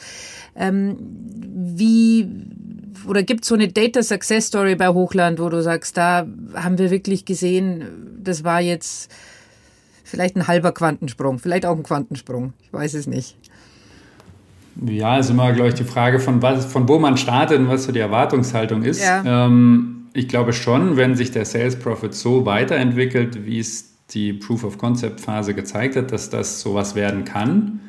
Ähm, wie oder gibt es so eine Data Success Story bei Hochland, wo du sagst, da haben wir wirklich gesehen, das war jetzt vielleicht ein halber Quantensprung, vielleicht auch ein Quantensprung, ich weiß es nicht. Ja, ist immer, glaube ich, die Frage, von, was, von wo man startet und was so die Erwartungshaltung ist. Ja. Ähm, ich glaube schon, wenn sich der Sales Profit so weiterentwickelt, wie es die Proof of Concept Phase gezeigt hat, dass das sowas werden kann.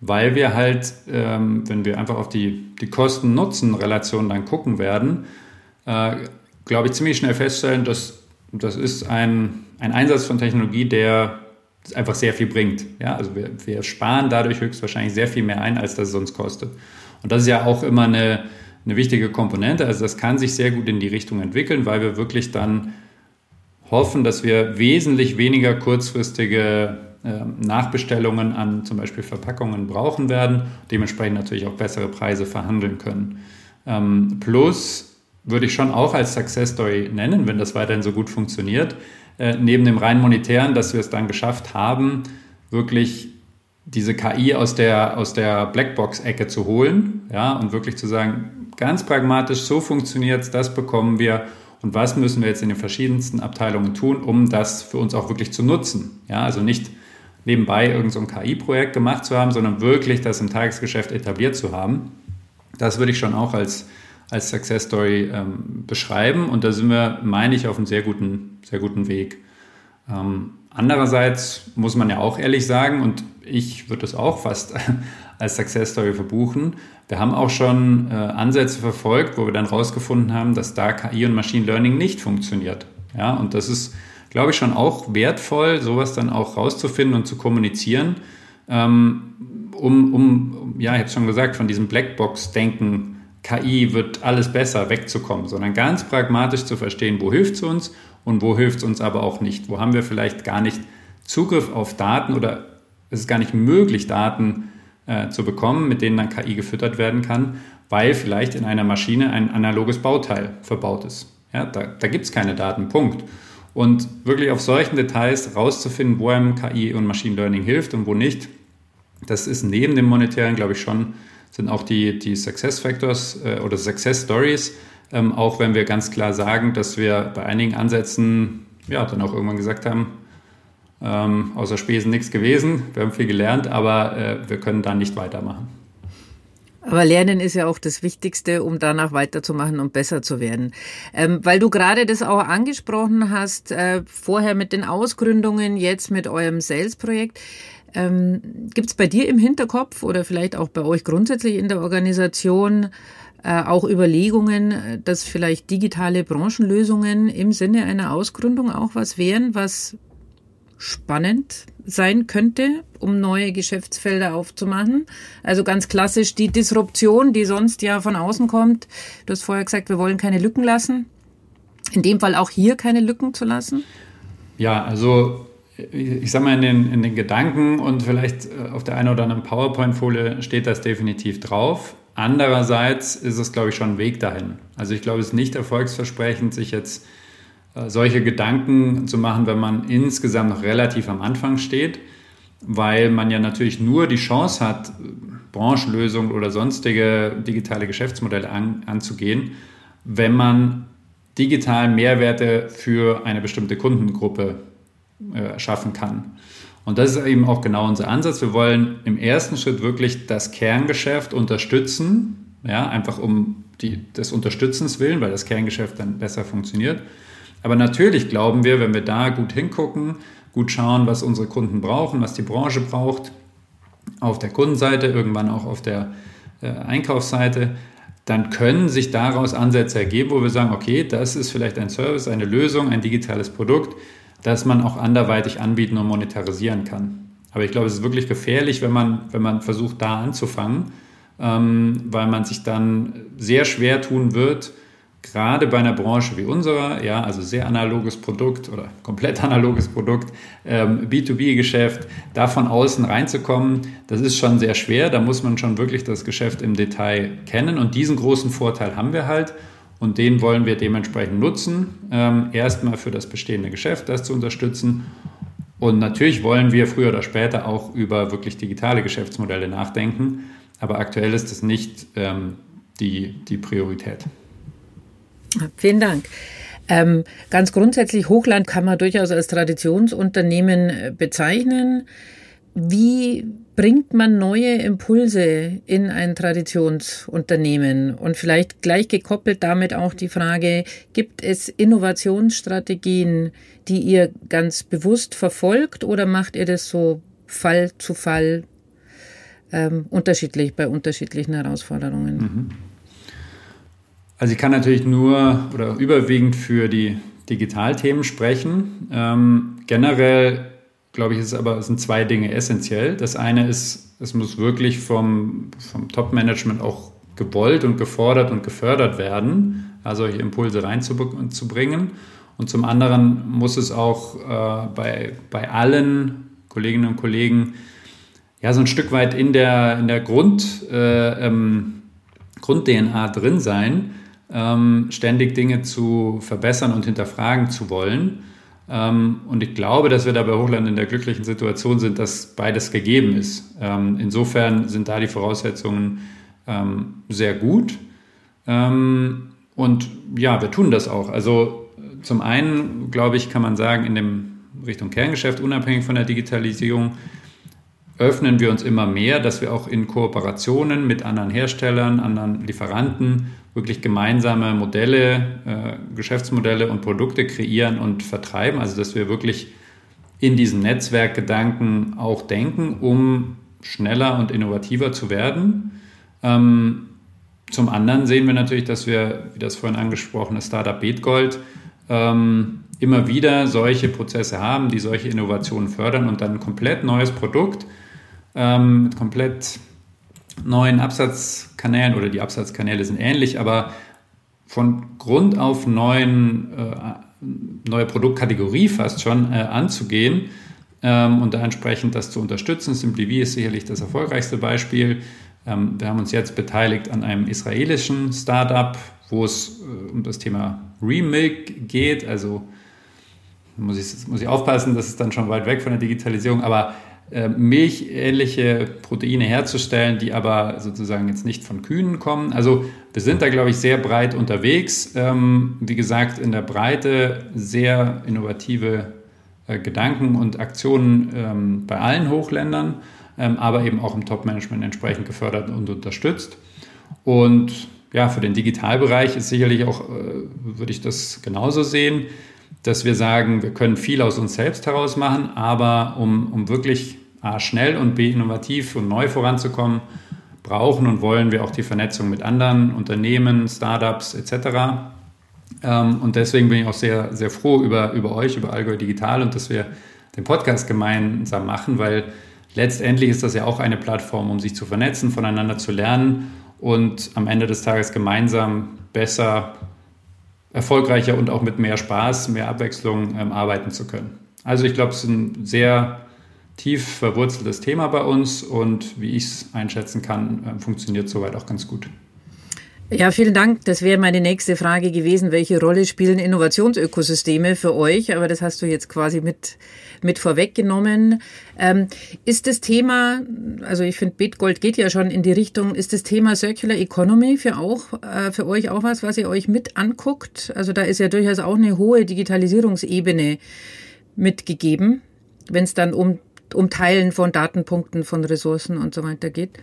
weil wir halt, ähm, wenn wir einfach auf die, die Kosten-Nutzen-Relation dann gucken werden, äh, glaube ich, ziemlich schnell feststellen, dass das ist ein, ein Einsatz von Technologie, der einfach sehr viel bringt. Ja, also wir, wir sparen dadurch höchstwahrscheinlich sehr viel mehr ein, als das uns kostet. Und das ist ja auch immer eine, eine wichtige Komponente. Also das kann sich sehr gut in die Richtung entwickeln, weil wir wirklich dann hoffen, dass wir wesentlich weniger kurzfristige äh, Nachbestellungen an zum Beispiel Verpackungen brauchen werden, dementsprechend natürlich auch bessere Preise verhandeln können. Ähm, plus würde ich schon auch als Success Story nennen, wenn das weiterhin so gut funktioniert, äh, neben dem rein monetären, dass wir es dann geschafft haben, wirklich diese KI aus der, aus der Blackbox-Ecke zu holen ja, und wirklich zu sagen, ganz pragmatisch, so funktioniert es, das bekommen wir und was müssen wir jetzt in den verschiedensten Abteilungen tun, um das für uns auch wirklich zu nutzen. Ja, also nicht nebenbei irgendein so KI-Projekt gemacht zu haben, sondern wirklich das im Tagesgeschäft etabliert zu haben. Das würde ich schon auch als, als Success Story ähm, beschreiben und da sind wir, meine ich, auf einem sehr guten, sehr guten Weg. Ähm, andererseits muss man ja auch ehrlich sagen, und ich würde das auch fast als Success Story verbuchen, wir haben auch schon äh, Ansätze verfolgt, wo wir dann rausgefunden haben, dass da KI und Machine Learning nicht funktioniert. Ja, und das ist, glaube ich, schon auch wertvoll, sowas dann auch rauszufinden und zu kommunizieren, ähm, um, um, ja, ich habe schon gesagt, von diesem Blackbox-Denken, KI wird alles besser, wegzukommen, sondern ganz pragmatisch zu verstehen, wo hilft es uns und wo hilft es uns aber auch nicht. Wo haben wir vielleicht gar nicht Zugriff auf Daten oder es ist gar nicht möglich, Daten äh, zu bekommen, mit denen dann KI gefüttert werden kann, weil vielleicht in einer Maschine ein analoges Bauteil verbaut ist. Ja, da da gibt es keine Daten, Punkt. Und wirklich auf solchen Details rauszufinden, wo einem KI und Machine Learning hilft und wo nicht, das ist neben dem Monetären, glaube ich, schon, sind auch die, die Success Factors äh, oder Success Stories, ähm, auch wenn wir ganz klar sagen, dass wir bei einigen Ansätzen ja dann auch irgendwann gesagt haben, ähm, außer Spesen nichts gewesen. Wir haben viel gelernt, aber äh, wir können da nicht weitermachen. Aber Lernen ist ja auch das Wichtigste, um danach weiterzumachen und besser zu werden. Ähm, weil du gerade das auch angesprochen hast, äh, vorher mit den Ausgründungen, jetzt mit eurem Sales-Projekt. Ähm, Gibt es bei dir im Hinterkopf oder vielleicht auch bei euch grundsätzlich in der Organisation äh, auch Überlegungen, dass vielleicht digitale Branchenlösungen im Sinne einer Ausgründung auch was wären, was spannend sein könnte, um neue Geschäftsfelder aufzumachen. Also ganz klassisch die Disruption, die sonst ja von außen kommt. Du hast vorher gesagt, wir wollen keine Lücken lassen. In dem Fall auch hier keine Lücken zu lassen? Ja, also ich sage mal, in den, in den Gedanken und vielleicht äh, auf der einen oder anderen PowerPoint-Folie steht das definitiv drauf. Andererseits ist es, glaube ich, schon ein Weg dahin. Also ich glaube, es ist nicht erfolgsversprechend, sich jetzt äh, solche Gedanken zu machen, wenn man insgesamt noch relativ am Anfang steht, weil man ja natürlich nur die Chance hat, Branchenlösungen oder sonstige digitale Geschäftsmodelle an, anzugehen, wenn man digital Mehrwerte für eine bestimmte Kundengruppe äh, schaffen kann. Und das ist eben auch genau unser Ansatz. Wir wollen im ersten Schritt wirklich das Kerngeschäft unterstützen, ja, einfach um die, des Unterstützens willen, weil das Kerngeschäft dann besser funktioniert. Aber natürlich glauben wir, wenn wir da gut hingucken, gut schauen, was unsere Kunden brauchen, was die Branche braucht, auf der Kundenseite, irgendwann auch auf der äh, Einkaufsseite, dann können sich daraus Ansätze ergeben, wo wir sagen, okay, das ist vielleicht ein Service, eine Lösung, ein digitales Produkt, das man auch anderweitig anbieten und monetarisieren kann. Aber ich glaube, es ist wirklich gefährlich, wenn man, wenn man versucht, da anzufangen, ähm, weil man sich dann sehr schwer tun wird, gerade bei einer Branche wie unserer, ja, also sehr analoges Produkt oder komplett analoges Produkt, ähm, B2B-Geschäft, da von außen reinzukommen, das ist schon sehr schwer. Da muss man schon wirklich das Geschäft im Detail kennen und diesen großen Vorteil haben wir halt und den wollen wir dementsprechend nutzen. Ähm, erstmal für das bestehende Geschäft, das zu unterstützen. Und natürlich wollen wir früher oder später auch über wirklich digitale Geschäftsmodelle nachdenken, aber aktuell ist das nicht ähm, die, die Priorität. Vielen Dank. Ähm, ganz grundsätzlich, Hochland kann man durchaus als Traditionsunternehmen äh, bezeichnen. Wie bringt man neue Impulse in ein Traditionsunternehmen? Und vielleicht gleich gekoppelt damit auch die Frage, gibt es Innovationsstrategien, die ihr ganz bewusst verfolgt oder macht ihr das so Fall zu Fall ähm, unterschiedlich bei unterschiedlichen Herausforderungen. Mhm. Also ich kann natürlich nur oder überwiegend für die Digitalthemen sprechen. Ähm, generell glaube ich, ist aber sind zwei Dinge essentiell. Das eine ist, es muss wirklich vom, vom Top-Management auch gewollt und gefordert und gefördert werden, also solche Impulse reinzubringen. Und zum anderen muss es auch äh, bei, bei allen Kolleginnen und Kollegen ja so ein Stück weit in der, in der Grund, äh, ähm, Grund-DNA drin sein, ähm, ständig Dinge zu verbessern und hinterfragen zu wollen. Ähm, und ich glaube, dass wir da bei Hochland in der glücklichen Situation sind, dass beides gegeben ist. Ähm, insofern sind da die Voraussetzungen ähm, sehr gut. Und ja, wir tun das auch. Also zum einen, glaube ich, kann man sagen, in dem Richtung Kerngeschäft, unabhängig von der Digitalisierung, öffnen wir uns immer mehr, dass wir auch in Kooperationen mit anderen Herstellern, anderen Lieferanten wirklich gemeinsame Modelle, äh, Geschäftsmodelle und Produkte kreieren und vertreiben. Also dass wir wirklich in diesen Netzwerkgedanken auch denken, um schneller und innovativer zu werden. Ähm, zum anderen sehen wir natürlich, dass wir, wie das vorhin angesprochene Startup Betgold, ähm, immer wieder solche Prozesse haben, die solche Innovationen fördern und dann ein komplett neues Produkt ähm, mit komplett neuen Absatzkanälen oder die Absatzkanäle sind ähnlich, aber von Grund auf neuen, äh, neue Produktkategorie fast schon äh, anzugehen ähm, und da entsprechend das zu unterstützen. SimplyV ist sicherlich das erfolgreichste Beispiel. Ähm, wir haben uns jetzt beteiligt an einem israelischen Startup, wo es äh, um das Thema Remilk geht. Also muss ich, muss ich aufpassen, das ist dann schon weit weg von der Digitalisierung, aber milchähnliche Proteine herzustellen, die aber sozusagen jetzt nicht von Kühen kommen. Also wir sind da, glaube ich, sehr breit unterwegs. Ähm, wie gesagt, in der Breite sehr innovative äh, Gedanken und Aktionen ähm, bei allen Hochländern, ähm, aber eben auch im Top-Management entsprechend gefördert und unterstützt. Und ja, für den Digitalbereich ist sicherlich auch, äh, würde ich das genauso sehen, dass wir sagen, wir können viel aus uns selbst heraus machen, aber um, um wirklich A, schnell und B, innovativ und neu voranzukommen, brauchen und wollen wir auch die Vernetzung mit anderen Unternehmen, Startups etc. Ähm, und deswegen bin ich auch sehr, sehr froh über, über euch, über Allgäu Digital und dass wir den Podcast gemeinsam machen, weil letztendlich ist das ja auch eine Plattform, um sich zu vernetzen, voneinander zu lernen und am Ende des Tages gemeinsam besser, erfolgreicher und auch mit mehr Spaß, mehr Abwechslung ähm, arbeiten zu können. Also ich glaube, es ist ein sehr tief verwurzeltes Thema bei uns und wie ich es einschätzen kann, äh, funktioniert soweit auch ganz gut. Ja, vielen Dank. Das wäre meine nächste Frage gewesen. Welche Rolle spielen Innovationsökosysteme für euch? Aber das hast du jetzt quasi mit, mit vorweggenommen. Ähm, ist das Thema, also ich finde, Bitgold geht ja schon in die Richtung, ist das Thema Circular Economy für, auch, äh, für euch auch was, was ihr euch mit anguckt? Also da ist ja durchaus auch eine hohe Digitalisierungsebene mitgegeben, wenn es dann um, um Teilen von Datenpunkten, von Ressourcen und so weiter geht.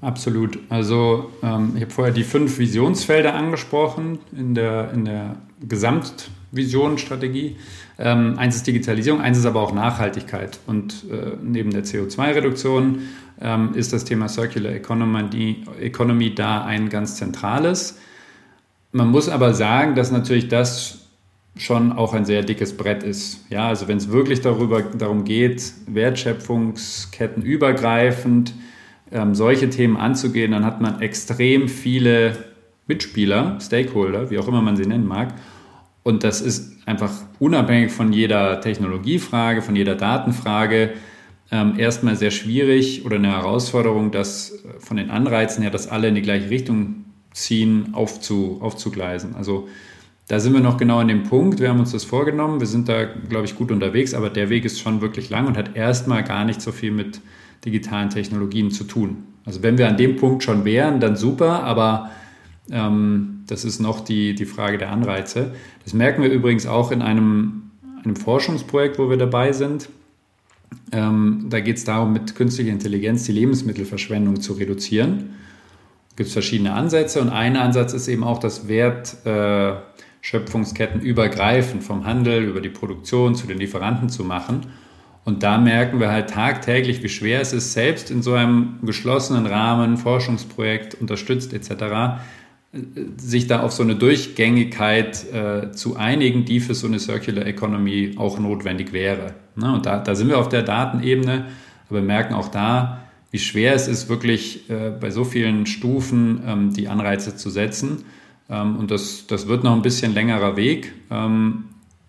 Absolut. Also ähm, ich habe vorher die fünf Visionsfelder angesprochen in der, in der Gesamtvisionstrategie. Ähm, eins ist Digitalisierung, eins ist aber auch Nachhaltigkeit. Und äh, neben der CO2-Reduktion ähm, ist das Thema Circular Economy, Economy da ein ganz zentrales. Man muss aber sagen, dass natürlich das schon auch ein sehr dickes Brett ist. Ja, also wenn es wirklich darüber, darum geht, Wertschöpfungsketten übergreifend ähm, solche Themen anzugehen, dann hat man extrem viele Mitspieler, Stakeholder, wie auch immer man sie nennen mag. Und das ist einfach unabhängig von jeder Technologiefrage, von jeder Datenfrage ähm, erstmal sehr schwierig oder eine Herausforderung, das äh, von den Anreizen her, dass alle in die gleiche Richtung ziehen, aufzu, aufzugleisen. Also da sind wir noch genau an dem Punkt. Wir haben uns das vorgenommen. Wir sind da, glaube ich, gut unterwegs, aber der Weg ist schon wirklich lang und hat erstmal gar nicht so viel mit digitalen Technologien zu tun. Also wenn wir an dem Punkt schon wären, dann super, aber ähm, das ist noch die, die Frage der Anreize. Das merken wir übrigens auch in einem, einem Forschungsprojekt, wo wir dabei sind. Ähm, da geht es darum, mit künstlicher Intelligenz die Lebensmittelverschwendung zu reduzieren. Es gibt verschiedene Ansätze und ein Ansatz ist eben auch das Wertschöpfungsketten äh, übergreifend vom Handel über die Produktion zu den Lieferanten zu machen Und da merken wir halt tagtäglich, wie schwer es ist, selbst in so einem geschlossenen Rahmen, Forschungsprojekt unterstützt etc., sich da auf so eine Durchgängigkeit äh, zu einigen, die für so eine Circular Economy auch notwendig wäre. Ne? Und da, da sind wir auf der Datenebene, aber merken auch da, wie schwer es ist, wirklich äh, bei so vielen Stufen ähm, die Anreize zu setzen. Ähm, und das, das wird noch ein bisschen längerer Weg. Ähm,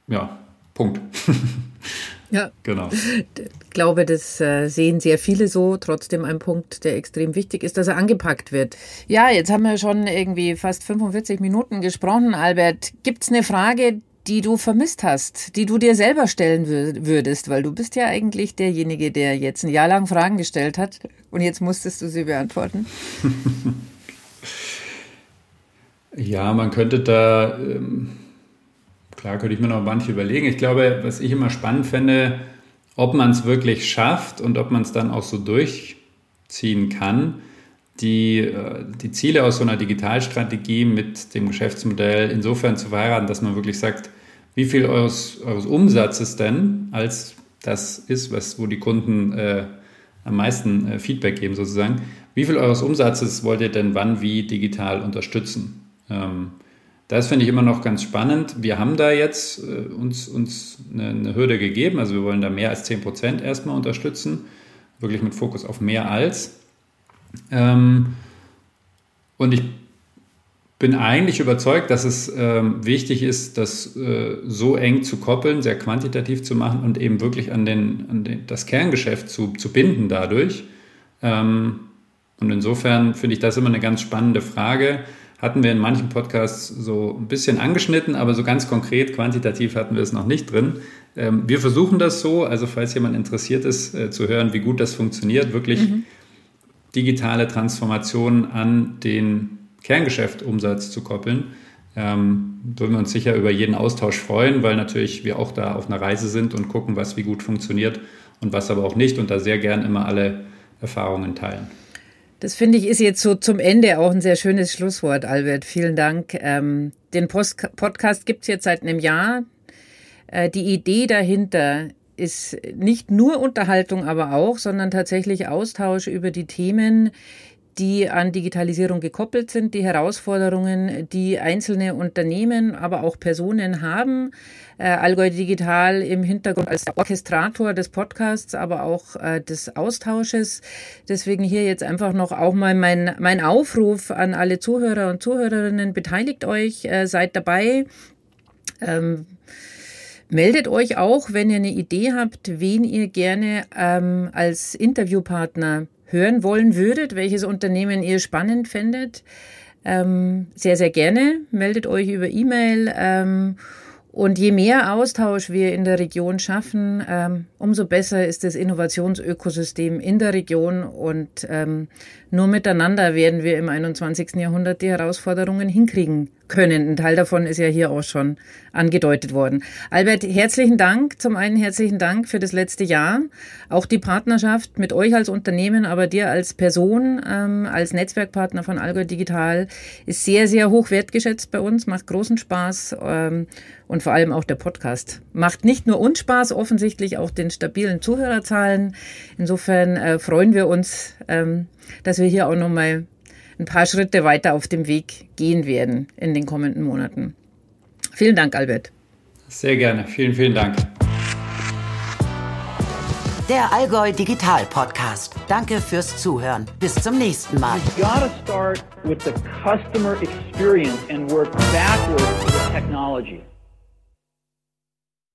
ja, Punkt. Ja, genau. Ich glaube, das äh, sehen sehr viele so. Trotzdem ein Punkt, der extrem wichtig ist, dass er angepackt wird. Ja, jetzt haben wir schon irgendwie fast 45 Minuten gesprochen, Albert. Gibt es eine Frage, die du vermisst hast, die du dir selber stellen würdest? Weil du bist ja eigentlich derjenige, der jetzt ein Jahr lang Fragen gestellt hat und jetzt musstest du sie beantworten. ja, man könnte da. Ähm Klar, könnte ich mir noch manche überlegen. Ich glaube, was ich immer spannend fände, ob man es wirklich schafft und ob man es dann auch so durchziehen kann, die, äh, die Ziele aus so einer Digitalstrategie mit dem Geschäftsmodell insofern zu verheiraten, dass man wirklich sagt, wie viel eures, eures Umsatzes denn als das ist, was, wo die Kunden äh, am meisten äh, Feedback geben sozusagen, wie viel eures Umsatzes wollt ihr denn wann wie digital unterstützen? Ähm, das finde ich immer noch ganz spannend. Wir haben da jetzt äh, uns, uns eine, eine, Hürde gegeben. Also wir wollen da mehr als 10 Prozent erstmal unterstützen. Wirklich mit Fokus auf mehr als. Ähm, und ich bin eigentlich überzeugt, dass es ähm, wichtig ist, das äh, so eng zu koppeln, sehr quantitativ zu machen und eben wirklich an, den, an den, das Kerngeschäft zu, zu binden dadurch. Ähm, und insofern finde ich das immer eine ganz spannende Frage hatten wir in manchen Podcasts so ein bisschen angeschnitten, aber so ganz konkret, quantitativ hatten wir es noch nicht drin. Ähm, wir versuchen das so, also falls jemand interessiert ist, äh, zu hören, wie gut das funktioniert, wirklich mhm. digitale Transformationen an den Kerngeschäftumsatz zu koppeln. Ähm, würden wir uns sicher über jeden Austausch freuen, weil natürlich wir auch da auf einer Reise sind und gucken, was wie gut funktioniert und was aber auch nicht und da sehr gern immer alle Erfahrungen teilen. Das finde ich ist jetzt so zum Ende auch ein sehr schönes Schlusswort, Albert. Vielen Dank. Ähm, den Post Podcast gibt es jetzt seit einem Jahr. Äh, die Idee dahinter ist nicht nur Unterhaltung, aber auch, sondern tatsächlich Austausch über die Themen, die an Digitalisierung gekoppelt sind, die Herausforderungen, die einzelne Unternehmen, aber auch Personen haben. Äh, Allgäu Digital im Hintergrund als Orchestrator des Podcasts, aber auch äh, des Austausches. Deswegen hier jetzt einfach noch auch mal mein, mein Aufruf an alle Zuhörer und Zuhörerinnen. Beteiligt euch, äh, seid dabei. Ähm, Meldet euch auch, wenn ihr eine Idee habt, wen ihr gerne ähm, als Interviewpartner hören wollen würdet, welches Unternehmen ihr spannend findet, ähm, sehr, sehr gerne. Meldet euch über E-Mail. Ähm, und je mehr Austausch wir in der Region schaffen, ähm, umso besser ist das Innovationsökosystem in der Region. Und ähm, nur miteinander werden wir im 21. Jahrhundert die Herausforderungen hinkriegen können. Ein Teil davon ist ja hier auch schon angedeutet worden. Albert, herzlichen Dank. Zum einen herzlichen Dank für das letzte Jahr. Auch die Partnerschaft mit euch als Unternehmen, aber dir als Person, ähm, als Netzwerkpartner von Allgäu Digital ist sehr, sehr hoch wertgeschätzt bei uns, macht großen Spaß. Ähm, und vor allem auch der Podcast macht nicht nur uns Spaß, offensichtlich auch den stabilen Zuhörerzahlen. Insofern äh, freuen wir uns, ähm, dass wir hier auch nochmal ein paar Schritte weiter auf dem Weg gehen werden in den kommenden Monaten. Vielen Dank, Albert. Sehr gerne. Vielen, vielen Dank. Der Allgäu Digital Podcast. Danke fürs Zuhören. Bis zum nächsten Mal. You gotta start with the customer experience and work backwards to the technology.